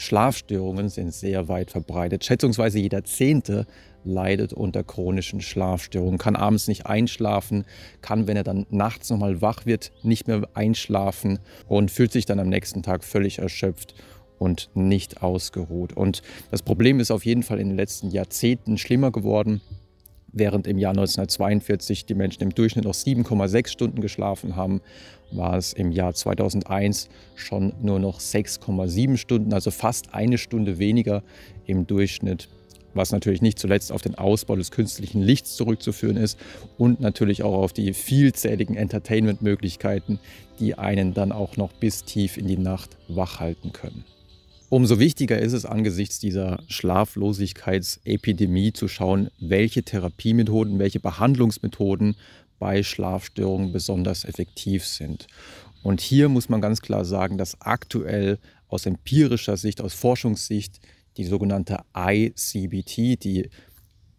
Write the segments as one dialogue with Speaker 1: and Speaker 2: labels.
Speaker 1: Schlafstörungen sind sehr weit verbreitet. Schätzungsweise jeder Zehnte leidet unter chronischen Schlafstörungen, kann abends nicht einschlafen, kann, wenn er dann nachts nochmal wach wird, nicht mehr einschlafen und fühlt sich dann am nächsten Tag völlig erschöpft und nicht ausgeruht. Und das Problem ist auf jeden Fall in den letzten Jahrzehnten schlimmer geworden. Während im Jahr 1942 die Menschen im Durchschnitt noch 7,6 Stunden geschlafen haben, war es im Jahr 2001 schon nur noch 6,7 Stunden, also fast eine Stunde weniger im Durchschnitt, was natürlich nicht zuletzt auf den Ausbau des künstlichen Lichts zurückzuführen ist und natürlich auch auf die vielzähligen Entertainment-Möglichkeiten, die einen dann auch noch bis tief in die Nacht wach halten können. Umso wichtiger ist es angesichts dieser Schlaflosigkeitsepidemie zu schauen, welche Therapiemethoden, welche Behandlungsmethoden bei Schlafstörungen besonders effektiv sind. Und hier muss man ganz klar sagen, dass aktuell aus empirischer Sicht, aus Forschungssicht die sogenannte ICBT, die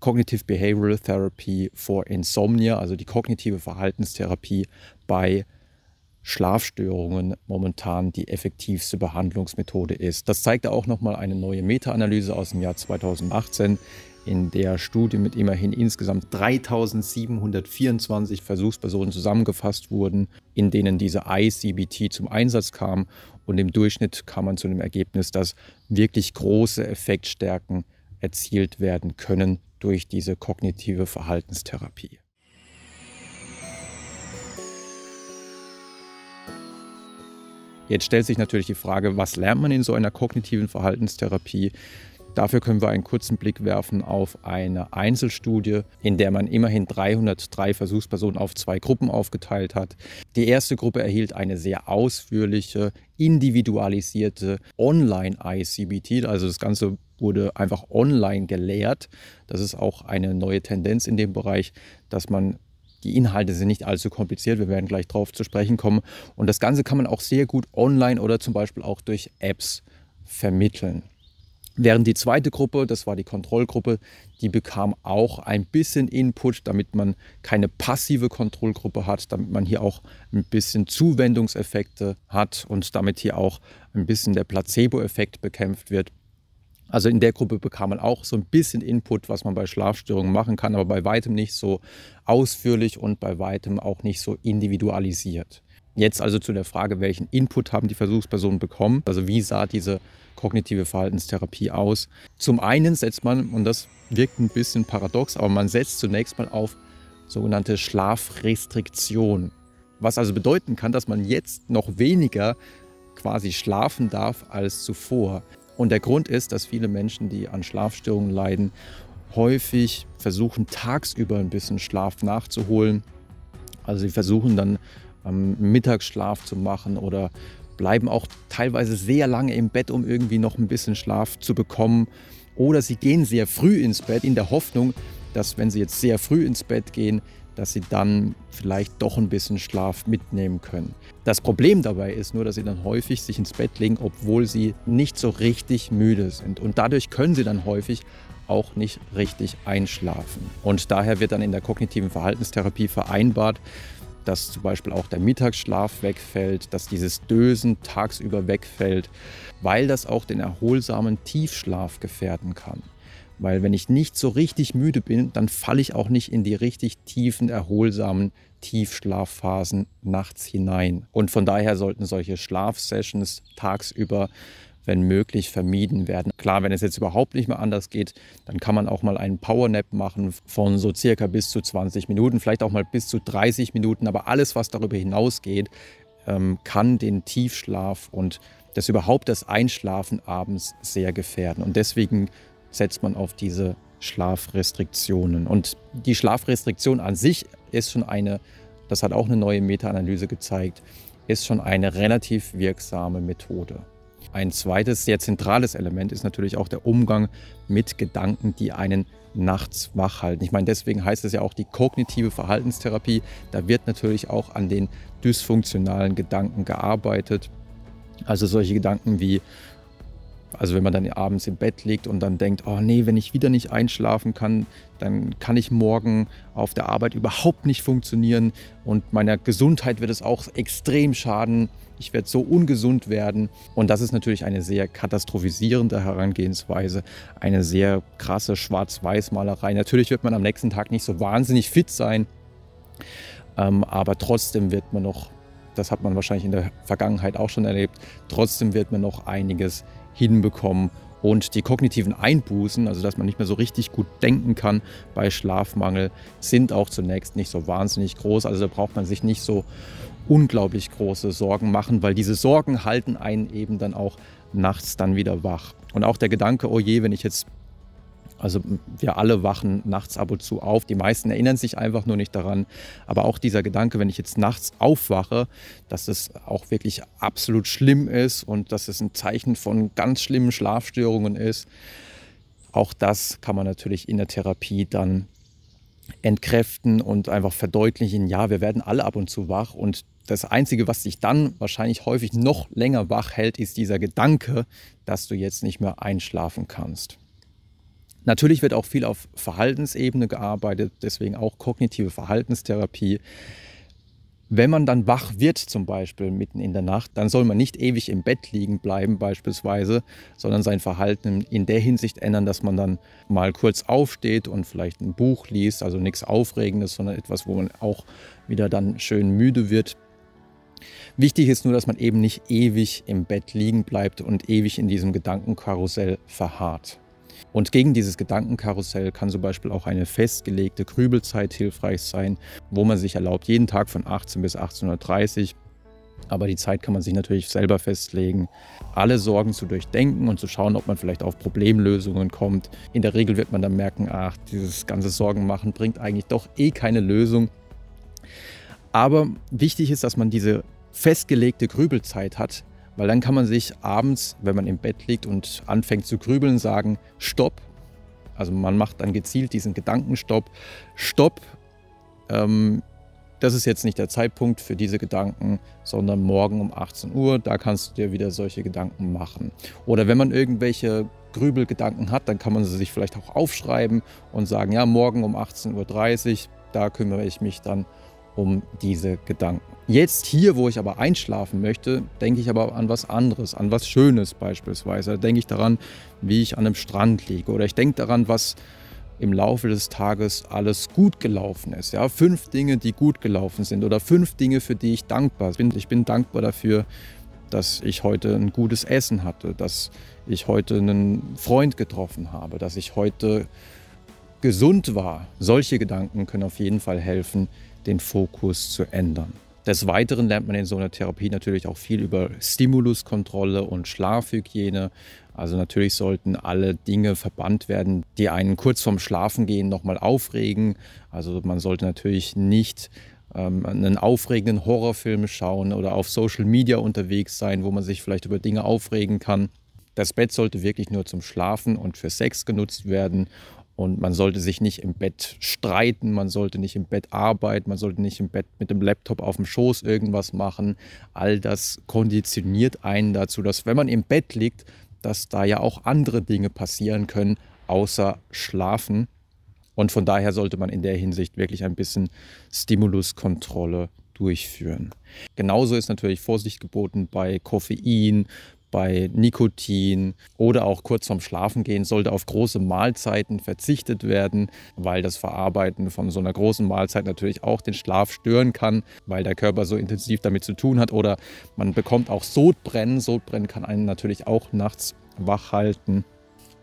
Speaker 1: Cognitive Behavioral Therapy for Insomnia, also die kognitive Verhaltenstherapie bei Schlafstörungen momentan die effektivste Behandlungsmethode ist. Das zeigte auch nochmal eine neue Meta-Analyse aus dem Jahr 2018, in der Studie mit immerhin insgesamt 3724 Versuchspersonen zusammengefasst wurden, in denen diese ICBT zum Einsatz kam. Und im Durchschnitt kam man zu dem Ergebnis, dass wirklich große Effektstärken erzielt werden können durch diese kognitive Verhaltenstherapie. Jetzt stellt sich natürlich die Frage, was lernt man in so einer kognitiven Verhaltenstherapie? Dafür können wir einen kurzen Blick werfen auf eine Einzelstudie, in der man immerhin 303 Versuchspersonen auf zwei Gruppen aufgeteilt hat. Die erste Gruppe erhielt eine sehr ausführliche, individualisierte Online-ICBT, also das Ganze wurde einfach online gelehrt. Das ist auch eine neue Tendenz in dem Bereich, dass man die Inhalte sind nicht allzu kompliziert, wir werden gleich darauf zu sprechen kommen. Und das Ganze kann man auch sehr gut online oder zum Beispiel auch durch Apps vermitteln. Während die zweite Gruppe, das war die Kontrollgruppe, die bekam auch ein bisschen Input, damit man keine passive Kontrollgruppe hat, damit man hier auch ein bisschen Zuwendungseffekte hat und damit hier auch ein bisschen der Placebo-Effekt bekämpft wird. Also in der Gruppe bekam man auch so ein bisschen Input, was man bei Schlafstörungen machen kann, aber bei weitem nicht so ausführlich und bei weitem auch nicht so individualisiert. Jetzt also zu der Frage, welchen Input haben die Versuchspersonen bekommen? Also wie sah diese kognitive Verhaltenstherapie aus? Zum einen setzt man, und das wirkt ein bisschen paradox, aber man setzt zunächst mal auf sogenannte Schlafrestriktion. Was also bedeuten kann, dass man jetzt noch weniger quasi schlafen darf als zuvor. Und der Grund ist, dass viele Menschen, die an Schlafstörungen leiden, häufig versuchen, tagsüber ein bisschen Schlaf nachzuholen. Also sie versuchen dann ähm, Mittagsschlaf zu machen oder bleiben auch teilweise sehr lange im Bett, um irgendwie noch ein bisschen Schlaf zu bekommen. Oder sie gehen sehr früh ins Bett in der Hoffnung, dass wenn sie jetzt sehr früh ins Bett gehen, dass sie dann vielleicht doch ein bisschen Schlaf mitnehmen können. Das Problem dabei ist nur, dass sie dann häufig sich ins Bett legen, obwohl sie nicht so richtig müde sind. Und dadurch können sie dann häufig auch nicht richtig einschlafen. Und daher wird dann in der kognitiven Verhaltenstherapie vereinbart, dass zum Beispiel auch der Mittagsschlaf wegfällt, dass dieses Dösen tagsüber wegfällt, weil das auch den erholsamen Tiefschlaf gefährden kann. Weil wenn ich nicht so richtig müde bin, dann falle ich auch nicht in die richtig tiefen, erholsamen Tiefschlafphasen nachts hinein. Und von daher sollten solche Schlafsessions tagsüber wenn möglich, vermieden werden. Klar, wenn es jetzt überhaupt nicht mehr anders geht, dann kann man auch mal einen Powernap machen von so circa bis zu 20 Minuten, vielleicht auch mal bis zu 30 Minuten. Aber alles, was darüber hinausgeht, ähm, kann den Tiefschlaf und das überhaupt das Einschlafen abends sehr gefährden. Und deswegen setzt man auf diese Schlafrestriktionen. Und die Schlafrestriktion an sich ist schon eine, das hat auch eine neue Meta-Analyse gezeigt, ist schon eine relativ wirksame Methode. Ein zweites sehr zentrales Element ist natürlich auch der Umgang mit Gedanken, die einen nachts wach halten. Ich meine, deswegen heißt es ja auch die kognitive Verhaltenstherapie. Da wird natürlich auch an den dysfunktionalen Gedanken gearbeitet. Also solche Gedanken wie Also wenn man dann abends im Bett liegt und dann denkt, oh nee, wenn ich wieder nicht einschlafen kann, dann kann ich morgen auf der Arbeit überhaupt nicht funktionieren und meiner Gesundheit wird es auch extrem schaden. Ich werde so ungesund werden. Und das ist natürlich eine sehr katastrophisierende Herangehensweise, eine sehr krasse Schwarz-Weiß-Malerei. Natürlich wird man am nächsten Tag nicht so wahnsinnig fit sein, ähm, aber trotzdem wird man noch, das hat man wahrscheinlich in der Vergangenheit auch schon erlebt, trotzdem wird man noch einiges hinbekommen. Und die kognitiven Einbußen, also dass man nicht mehr so richtig gut denken kann bei Schlafmangel, sind auch zunächst nicht so wahnsinnig groß. Also da braucht man sich nicht so unglaublich große Sorgen machen, weil diese Sorgen halten einen eben dann auch nachts dann wieder wach. Und auch der Gedanke, oh je, wenn ich jetzt also wir alle wachen nachts ab und zu auf. Die meisten erinnern sich einfach nur nicht daran. Aber auch dieser Gedanke, wenn ich jetzt nachts aufwache, dass es auch wirklich absolut schlimm ist und dass es ein Zeichen von ganz schlimmen Schlafstörungen ist, auch das kann man natürlich in der Therapie dann entkräften und einfach verdeutlichen, ja, wir werden alle ab und zu wach und das Einzige, was dich dann wahrscheinlich häufig noch länger wach hält, ist dieser Gedanke, dass du jetzt nicht mehr einschlafen kannst. Natürlich wird auch viel auf Verhaltensebene gearbeitet, deswegen auch kognitive Verhaltenstherapie. Wenn man dann wach wird, zum Beispiel mitten in der Nacht, dann soll man nicht ewig im Bett liegen bleiben beispielsweise, sondern sein Verhalten in der Hinsicht ändern, dass man dann mal kurz aufsteht und vielleicht ein Buch liest, also nichts Aufregendes, sondern etwas, wo man auch wieder dann schön müde wird. Wichtig ist nur, dass man eben nicht ewig im Bett liegen bleibt und ewig in diesem Gedankenkarussell verharrt. Und gegen dieses Gedankenkarussell kann zum Beispiel auch eine festgelegte Grübelzeit hilfreich sein, wo man sich erlaubt, jeden Tag von 18 bis 18.30 Uhr aber die Zeit kann man sich natürlich selber festlegen, alle Sorgen zu durchdenken und zu schauen, ob man vielleicht auf Problemlösungen kommt. In der Regel wird man dann merken, ach, dieses ganze Sorgen machen bringt eigentlich doch eh keine Lösung. Aber wichtig ist, dass man diese festgelegte Grübelzeit hat, weil dann kann man sich abends, wenn man im Bett liegt und anfängt zu grübeln, sagen, stopp. Also man macht dann gezielt diesen Gedankenstopp. Stopp. Ähm, das ist jetzt nicht der Zeitpunkt für diese Gedanken, sondern morgen um 18 Uhr, da kannst du dir wieder solche Gedanken machen. Oder wenn man irgendwelche Grübelgedanken hat, dann kann man sie sich vielleicht auch aufschreiben und sagen, ja, morgen um 18.30 Uhr, da kümmere ich mich dann um diese Gedanken. Jetzt hier, wo ich aber einschlafen möchte, denke ich aber an was anderes, an was Schönes beispielsweise. Da denke ich daran, wie ich an einem Strand liege oder ich denke daran, was im Laufe des Tages alles gut gelaufen ist. Ja, fünf Dinge, die gut gelaufen sind oder fünf Dinge, für die ich dankbar bin. Ich bin dankbar dafür, dass ich heute ein gutes Essen hatte, dass ich heute einen Freund getroffen habe, dass ich heute gesund war. Solche Gedanken können auf jeden Fall helfen, den Fokus zu ändern. Des Weiteren lernt man in so einer Therapie natürlich auch viel über Stimuluskontrolle und Schlafhygiene. Also natürlich sollten alle Dinge verbannt werden, die einen kurz vorm Schlafengehen nochmal aufregen. Also man sollte natürlich nicht ähm, einen aufregenden Horrorfilm schauen oder auf Social Media unterwegs sein, wo man sich vielleicht über Dinge aufregen kann. Das Bett sollte wirklich nur zum Schlafen und für Sex genutzt werden und man sollte sich nicht im Bett streiten, man sollte nicht im Bett arbeiten, man sollte nicht im Bett mit dem Laptop auf dem Schoß irgendwas machen. All das konditioniert einen dazu, dass wenn man im Bett liegt, dass da ja auch andere Dinge passieren können, außer schlafen. Und von daher sollte man in der Hinsicht wirklich ein bisschen Stimuluskontrolle durchführen. Genauso ist natürlich Vorsicht geboten bei Koffein, bei Nikotin oder auch kurz vorm Schlafengehen sollte auf große Mahlzeiten verzichtet werden, weil das Verarbeiten von so einer großen Mahlzeit natürlich auch den Schlaf stören kann, weil der Körper so intensiv damit zu tun hat. Oder man bekommt auch Sodbrennen. Sodbrennen kann einen natürlich auch nachts wach halten.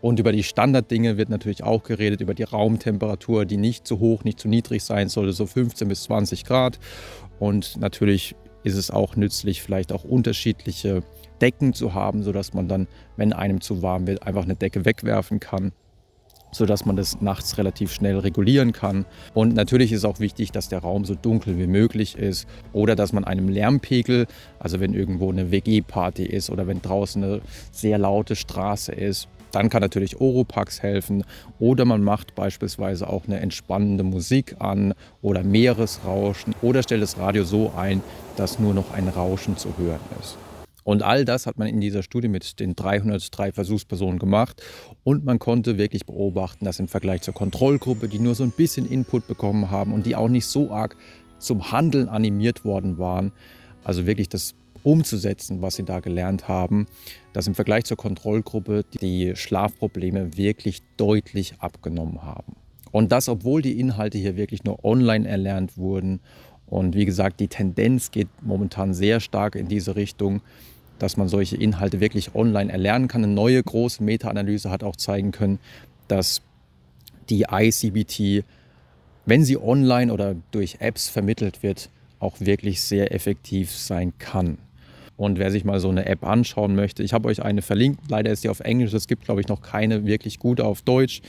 Speaker 1: Und über die Standarddinge wird natürlich auch geredet, über die Raumtemperatur, die nicht zu hoch, nicht zu niedrig sein sollte, so 15 bis 20 Grad. Und natürlich ist es auch nützlich, vielleicht auch unterschiedliche Decken zu haben, sodass man dann, wenn einem zu warm wird, einfach eine Decke wegwerfen kann sodass man das nachts relativ schnell regulieren kann. Und natürlich ist auch wichtig, dass der Raum so dunkel wie möglich ist oder dass man einem Lärmpegel, also wenn irgendwo eine WG-Party ist oder wenn draußen eine sehr laute Straße ist, dann kann natürlich Oropax helfen oder man macht beispielsweise auch eine entspannende Musik an oder Meeresrauschen oder stellt das Radio so ein, dass nur noch ein Rauschen zu hören ist. Und all das hat man in dieser Studie mit den 303 Versuchspersonen gemacht und man konnte wirklich beobachten, dass im Vergleich zur Kontrollgruppe, die nur so ein bisschen Input bekommen haben und die auch nicht so arg zum Handeln animiert worden waren, also wirklich das umzusetzen, was sie da gelernt haben, dass im Vergleich zur Kontrollgruppe die Schlafprobleme wirklich deutlich abgenommen haben. Und das, obwohl die Inhalte hier wirklich nur online erlernt wurden. Und wie gesagt, die Tendenz geht momentan sehr stark in diese Richtung, dass man solche Inhalte wirklich online erlernen kann. Eine neue große Meta-Analyse hat auch zeigen können, dass die ICBT, wenn sie online oder durch Apps vermittelt wird, auch wirklich sehr effektiv sein kann. Und wer sich mal so eine App anschauen möchte, ich habe euch eine verlinkt. Leider ist sie auf Englisch. Es gibt, glaube ich, noch keine wirklich gute auf Deutsch.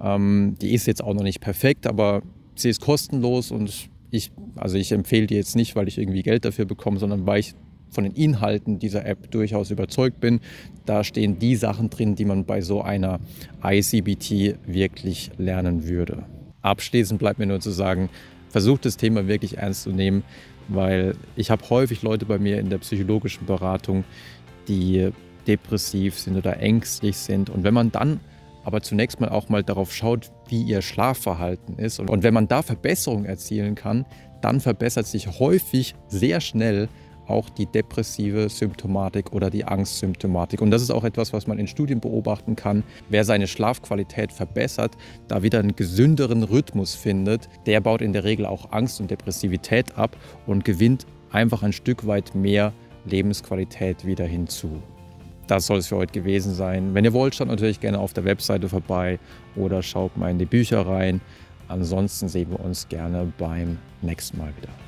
Speaker 1: Ähm, die ist jetzt auch noch nicht perfekt, aber sie ist kostenlos und ich, also ich empfehle die jetzt nicht, weil ich irgendwie Geld dafür bekomme, sondern weil ich von den Inhalten dieser App durchaus überzeugt bin. Da stehen die Sachen drin, die man bei so einer ICBT wirklich lernen würde. Abschließend bleibt mir nur zu sagen, versucht das Thema wirklich ernst zu nehmen weil ich habe häufig Leute bei mir in der psychologischen Beratung, die depressiv sind oder ängstlich sind. Und wenn man dann aber zunächst mal auch mal darauf schaut, wie ihr Schlafverhalten ist und wenn man da Verbesserungen erzielen kann, dann verbessert sich häufig sehr schnell auch die depressive Symptomatik oder die Angstsymptomatik. Und das ist auch etwas, was man in Studien beobachten kann. Wer seine Schlafqualität verbessert, da wieder einen gesünderen Rhythmus findet, der baut in der Regel auch Angst und Depressivität ab und gewinnt einfach ein Stück weit mehr Lebensqualität wieder hinzu. Das soll es für heute gewesen sein. Wenn ihr wollt, schaut natürlich gerne auf der Webseite vorbei oder schaut mal in die Bücher rein. Ansonsten sehen wir uns gerne beim nächsten Mal wieder.